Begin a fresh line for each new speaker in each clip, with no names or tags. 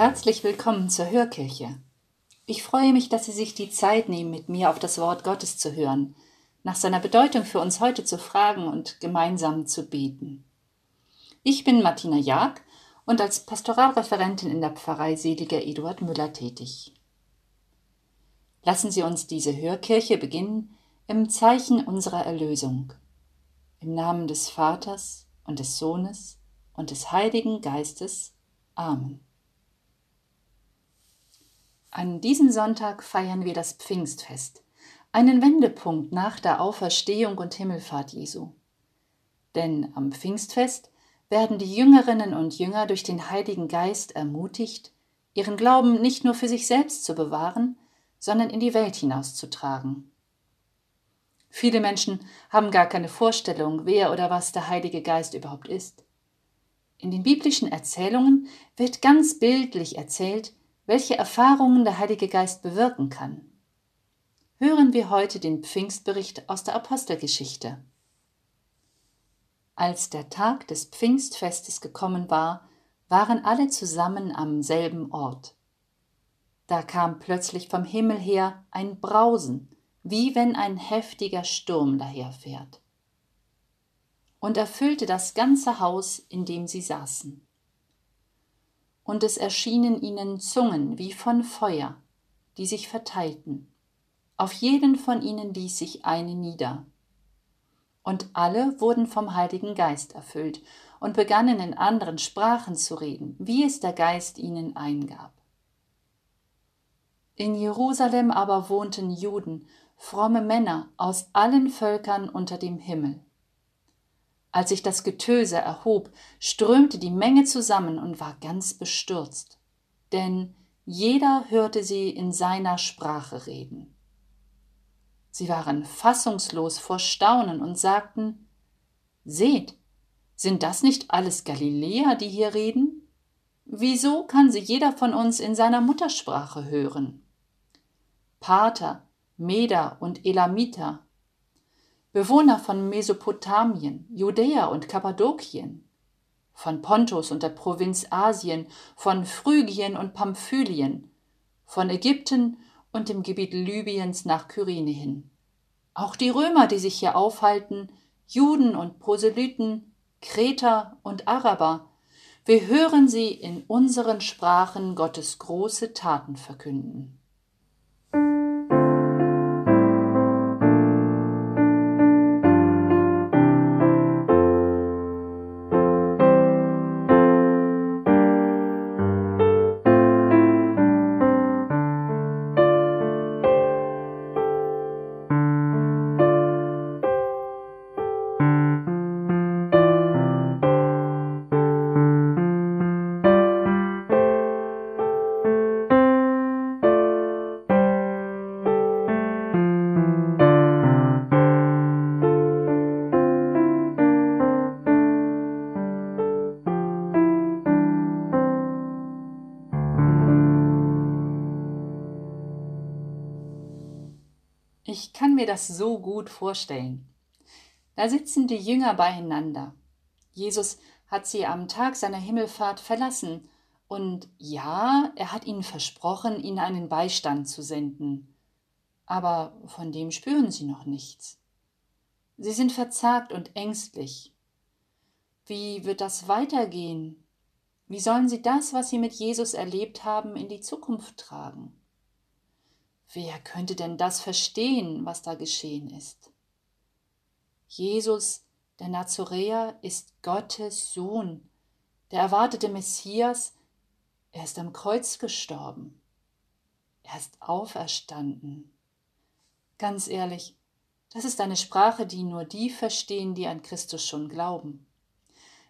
Herzlich willkommen zur Hörkirche. Ich freue mich, dass Sie sich die Zeit nehmen, mit mir auf das Wort Gottes zu hören, nach seiner Bedeutung für uns heute zu fragen und gemeinsam zu beten. Ich bin Martina Jag und als Pastoralreferentin in der Pfarrei Seliger Eduard Müller tätig. Lassen Sie uns diese Hörkirche beginnen im Zeichen unserer Erlösung. Im Namen des Vaters und des Sohnes und des Heiligen Geistes. Amen. An diesem Sonntag feiern wir das Pfingstfest, einen Wendepunkt nach der Auferstehung und Himmelfahrt Jesu. Denn am Pfingstfest werden die Jüngerinnen und Jünger durch den Heiligen Geist ermutigt, ihren Glauben nicht nur für sich selbst zu bewahren, sondern in die Welt hinauszutragen. Viele Menschen haben gar keine Vorstellung, wer oder was der Heilige Geist überhaupt ist. In den biblischen Erzählungen wird ganz bildlich erzählt, welche Erfahrungen der Heilige Geist bewirken kann. Hören wir heute den Pfingstbericht aus der Apostelgeschichte. Als der Tag des Pfingstfestes gekommen war, waren alle zusammen am selben Ort. Da kam plötzlich vom Himmel her ein Brausen, wie wenn ein heftiger Sturm daherfährt, und erfüllte das ganze Haus, in dem sie saßen und es erschienen ihnen Zungen wie von Feuer, die sich verteilten. Auf jeden von ihnen ließ sich eine nieder. Und alle wurden vom Heiligen Geist erfüllt und begannen in anderen Sprachen zu reden, wie es der Geist ihnen eingab. In Jerusalem aber wohnten Juden, fromme Männer aus allen Völkern unter dem Himmel. Als sich das Getöse erhob, strömte die Menge zusammen und war ganz bestürzt, denn jeder hörte sie in seiner Sprache reden. Sie waren fassungslos vor Staunen und sagten Seht, sind das nicht alles Galiläer, die hier reden? Wieso kann sie jeder von uns in seiner Muttersprache hören? Pater, Meder und Elamiter, Bewohner von Mesopotamien, Judäa und Kappadokien, von Pontus und der Provinz Asien, von Phrygien und Pamphylien, von Ägypten und dem Gebiet Libyens nach Kyrene hin. Auch die Römer, die sich hier aufhalten, Juden und Proselyten, Kreter und Araber, wir hören sie in unseren Sprachen Gottes große Taten verkünden. Mir das so gut vorstellen. Da sitzen die Jünger beieinander. Jesus hat sie am Tag seiner Himmelfahrt verlassen, und ja, er hat ihnen versprochen, ihnen einen Beistand zu senden. Aber von dem spüren sie noch nichts. Sie sind verzagt und ängstlich. Wie wird das weitergehen? Wie sollen sie das, was sie mit Jesus erlebt haben, in die Zukunft tragen? Wer könnte denn das verstehen, was da geschehen ist? Jesus, der Nazoräer, ist Gottes Sohn, der erwartete Messias, er ist am Kreuz gestorben. Er ist auferstanden. Ganz ehrlich, das ist eine Sprache, die nur die verstehen, die an Christus schon glauben.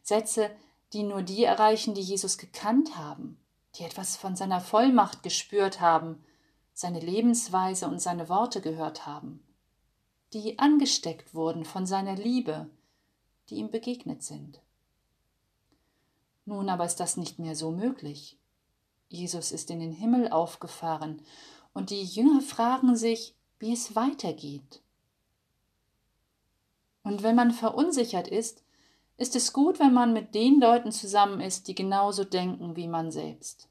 Sätze, die nur die erreichen, die Jesus gekannt haben, die etwas von seiner Vollmacht gespürt haben seine Lebensweise und seine Worte gehört haben, die angesteckt wurden von seiner Liebe, die ihm begegnet sind. Nun aber ist das nicht mehr so möglich. Jesus ist in den Himmel aufgefahren und die Jünger fragen sich, wie es weitergeht. Und wenn man verunsichert ist, ist es gut, wenn man mit den Leuten zusammen ist, die genauso denken wie man selbst.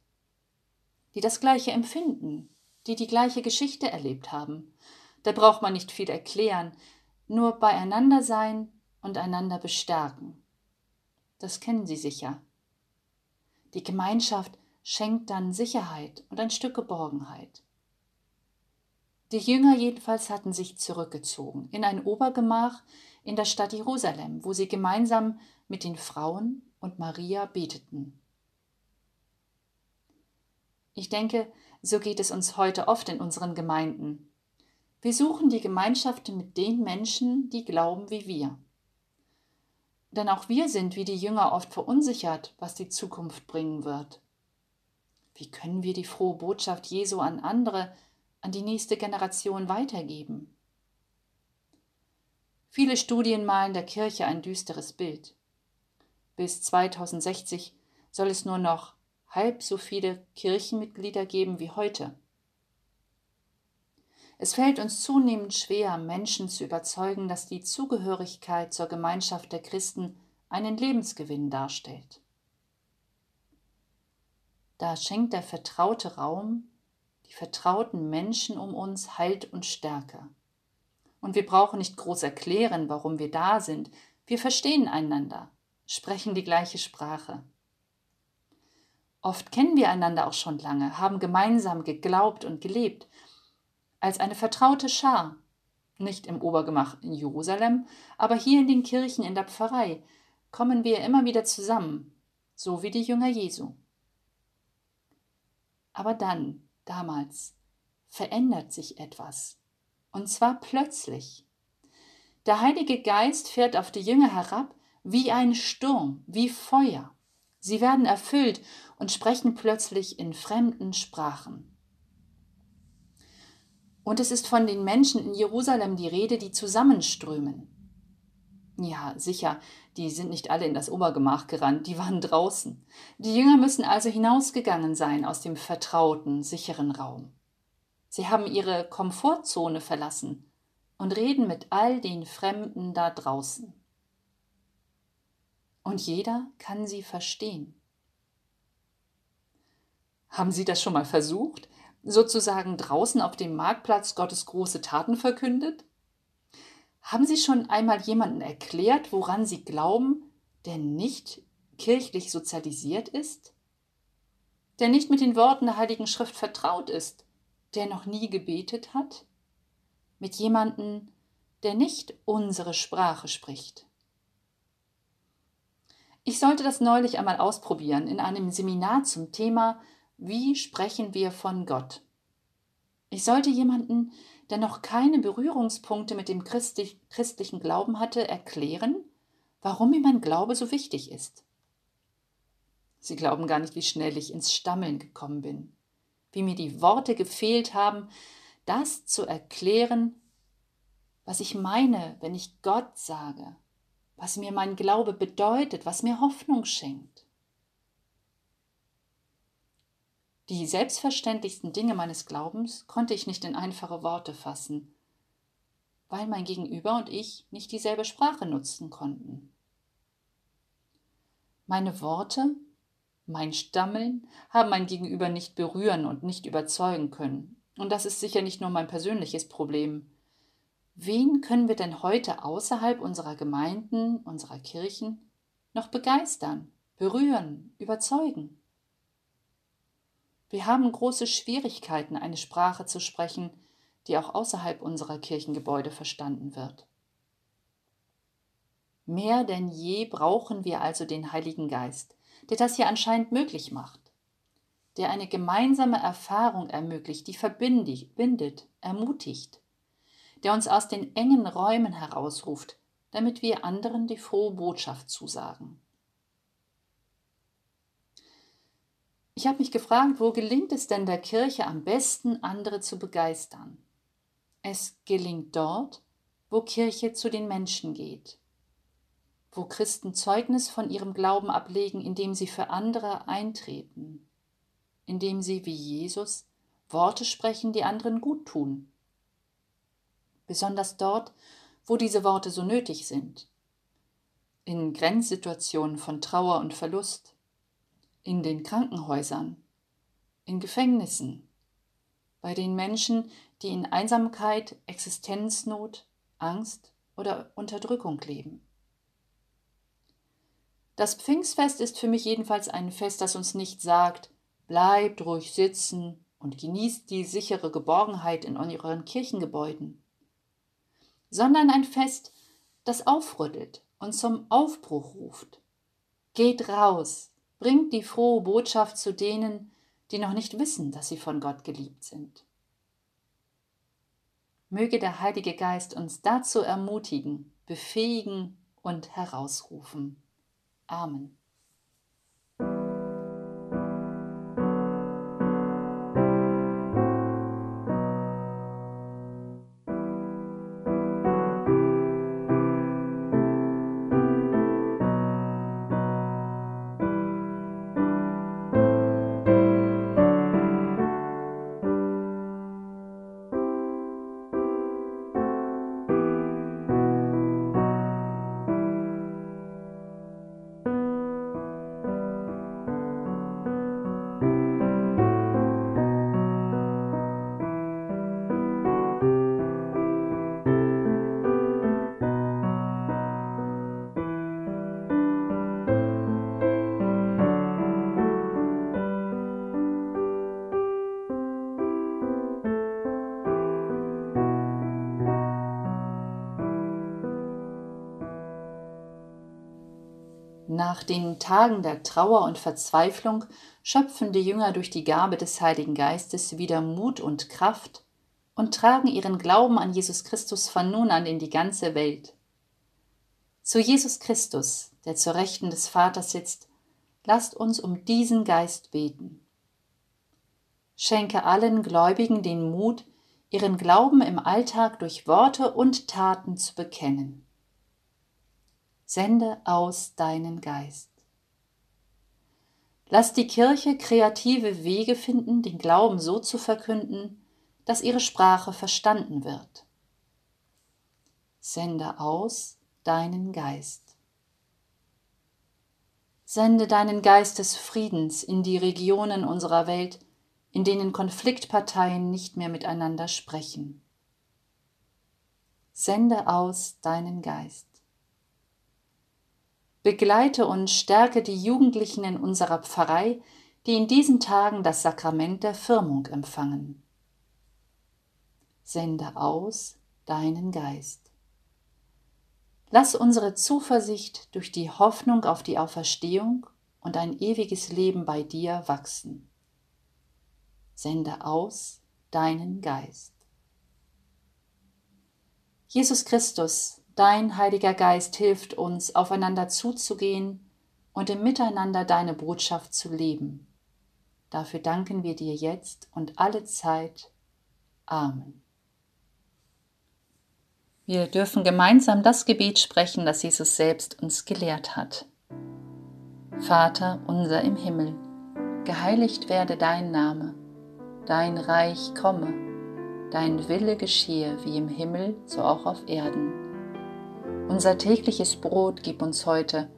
die das gleiche empfinden, die die gleiche Geschichte erlebt haben. Da braucht man nicht viel erklären, nur beieinander sein und einander bestärken. Das kennen Sie sicher. Die Gemeinschaft schenkt dann Sicherheit und ein Stück Geborgenheit. Die Jünger jedenfalls hatten sich zurückgezogen in ein Obergemach in der Stadt Jerusalem, wo sie gemeinsam mit den Frauen und Maria beteten. Ich denke, so geht es uns heute oft in unseren Gemeinden. Wir suchen die Gemeinschaft mit den Menschen, die glauben wie wir. Denn auch wir sind wie die Jünger oft verunsichert, was die Zukunft bringen wird. Wie können wir die frohe Botschaft Jesu an andere, an die nächste Generation weitergeben? Viele Studien malen der Kirche ein düsteres Bild. Bis 2060 soll es nur noch halb so viele Kirchenmitglieder geben wie heute. Es fällt uns zunehmend schwer, Menschen zu überzeugen, dass die Zugehörigkeit zur Gemeinschaft der Christen einen Lebensgewinn darstellt. Da schenkt der vertraute Raum, die vertrauten Menschen um uns Halt und Stärke. Und wir brauchen nicht groß erklären, warum wir da sind. Wir verstehen einander, sprechen die gleiche Sprache. Oft kennen wir einander auch schon lange, haben gemeinsam geglaubt und gelebt, als eine vertraute Schar, nicht im Obergemach in Jerusalem, aber hier in den Kirchen in der Pfarrei, kommen wir immer wieder zusammen, so wie die Jünger Jesu. Aber dann, damals, verändert sich etwas, und zwar plötzlich. Der Heilige Geist fährt auf die Jünger herab wie ein Sturm, wie Feuer. Sie werden erfüllt und sprechen plötzlich in fremden Sprachen. Und es ist von den Menschen in Jerusalem die Rede, die zusammenströmen. Ja, sicher, die sind nicht alle in das Obergemach gerannt, die waren draußen. Die Jünger müssen also hinausgegangen sein aus dem vertrauten, sicheren Raum. Sie haben ihre Komfortzone verlassen und reden mit all den Fremden da draußen. Und jeder kann sie verstehen. Haben Sie das schon mal versucht? Sozusagen draußen auf dem Marktplatz Gottes große Taten verkündet? Haben Sie schon einmal jemanden erklärt, woran Sie glauben, der nicht kirchlich sozialisiert ist? Der nicht mit den Worten der Heiligen Schrift vertraut ist? Der noch nie gebetet hat? Mit jemanden, der nicht unsere Sprache spricht? Ich sollte das neulich einmal ausprobieren in einem Seminar zum Thema wie sprechen wir von Gott? Ich sollte jemanden, der noch keine Berührungspunkte mit dem christlichen Glauben hatte, erklären, warum mir mein Glaube so wichtig ist. Sie glauben gar nicht, wie schnell ich ins Stammeln gekommen bin, wie mir die Worte gefehlt haben, das zu erklären, was ich meine, wenn ich Gott sage, was mir mein Glaube bedeutet, was mir Hoffnung schenkt. Die selbstverständlichsten Dinge meines Glaubens konnte ich nicht in einfache Worte fassen, weil mein Gegenüber und ich nicht dieselbe Sprache nutzen konnten. Meine Worte, mein Stammeln haben mein Gegenüber nicht berühren und nicht überzeugen können. Und das ist sicher nicht nur mein persönliches Problem. Wen können wir denn heute außerhalb unserer Gemeinden, unserer Kirchen noch begeistern, berühren, überzeugen? Wir haben große Schwierigkeiten, eine Sprache zu sprechen, die auch außerhalb unserer Kirchengebäude verstanden wird. Mehr denn je brauchen wir also den Heiligen Geist, der das hier anscheinend möglich macht, der eine gemeinsame Erfahrung ermöglicht, die verbindet, ermutigt, der uns aus den engen Räumen herausruft, damit wir anderen die frohe Botschaft zusagen. Ich habe mich gefragt, wo gelingt es denn der Kirche am besten, andere zu begeistern? Es gelingt dort, wo Kirche zu den Menschen geht, wo Christen Zeugnis von ihrem Glauben ablegen, indem sie für andere eintreten, indem sie wie Jesus Worte sprechen, die anderen gut tun. Besonders dort, wo diese Worte so nötig sind, in Grenzsituationen von Trauer und Verlust, in den Krankenhäusern, in Gefängnissen, bei den Menschen, die in Einsamkeit, Existenznot, Angst oder Unterdrückung leben. Das Pfingstfest ist für mich jedenfalls ein Fest, das uns nicht sagt, bleibt ruhig sitzen und genießt die sichere Geborgenheit in euren Kirchengebäuden, sondern ein Fest, das aufrüttelt und zum Aufbruch ruft. Geht raus, bringt die frohe Botschaft zu denen, die noch nicht wissen, dass sie von Gott geliebt sind. Möge der Heilige Geist uns dazu ermutigen, befähigen und herausrufen. Amen. Nach den Tagen der Trauer und Verzweiflung schöpfen die Jünger durch die Gabe des Heiligen Geistes wieder Mut und Kraft und tragen ihren Glauben an Jesus Christus von nun an in die ganze Welt. Zu Jesus Christus, der zur Rechten des Vaters sitzt, lasst uns um diesen Geist beten. Schenke allen Gläubigen den Mut, ihren Glauben im Alltag durch Worte und Taten zu bekennen sende aus deinen Geist. Lass die Kirche kreative Wege finden, den Glauben so zu verkünden, dass ihre Sprache verstanden wird. Sende aus deinen Geist. Sende deinen Geist des Friedens in die Regionen unserer Welt, in denen Konfliktparteien nicht mehr miteinander sprechen. Sende aus deinen Geist. Begleite und stärke die Jugendlichen in unserer Pfarrei, die in diesen Tagen das Sakrament der Firmung empfangen. Sende aus deinen Geist. Lass unsere Zuversicht durch die Hoffnung auf die Auferstehung und ein ewiges Leben bei dir wachsen. Sende aus deinen Geist. Jesus Christus, Dein Heiliger Geist hilft uns, aufeinander zuzugehen und im Miteinander deine Botschaft zu leben. Dafür danken wir dir jetzt und alle Zeit. Amen. Wir dürfen gemeinsam das Gebet sprechen, das Jesus selbst uns gelehrt hat. Vater unser im Himmel, geheiligt werde dein Name, dein Reich komme, dein Wille geschehe wie im Himmel, so auch auf Erden. Unser tägliches Brot gib uns heute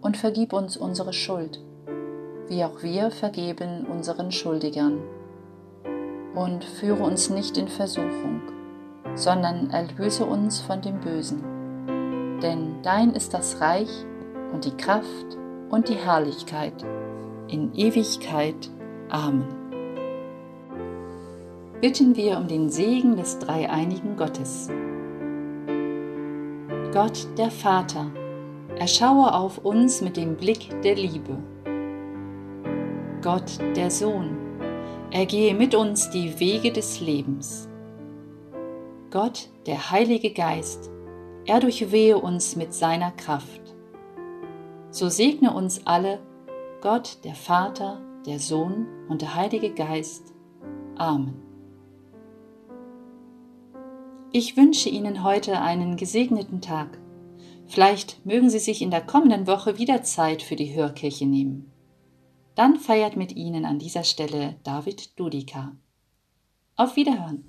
und vergib uns unsere Schuld, wie auch wir vergeben unseren Schuldigern. Und führe uns nicht in Versuchung, sondern erlöse uns von dem Bösen. Denn dein ist das Reich und die Kraft und die Herrlichkeit in Ewigkeit. Amen. Bitten wir um den Segen des dreieinigen Gottes. Gott der Vater, erschaue auf uns mit dem Blick der Liebe. Gott der Sohn, ergehe mit uns die Wege des Lebens. Gott der Heilige Geist, er durchwehe uns mit seiner Kraft. So segne uns alle, Gott der Vater, der Sohn und der Heilige Geist. Amen. Ich wünsche Ihnen heute einen gesegneten Tag. Vielleicht mögen Sie sich in der kommenden Woche wieder Zeit für die Hörkirche nehmen. Dann feiert mit Ihnen an dieser Stelle David Dudika. Auf Wiederhören!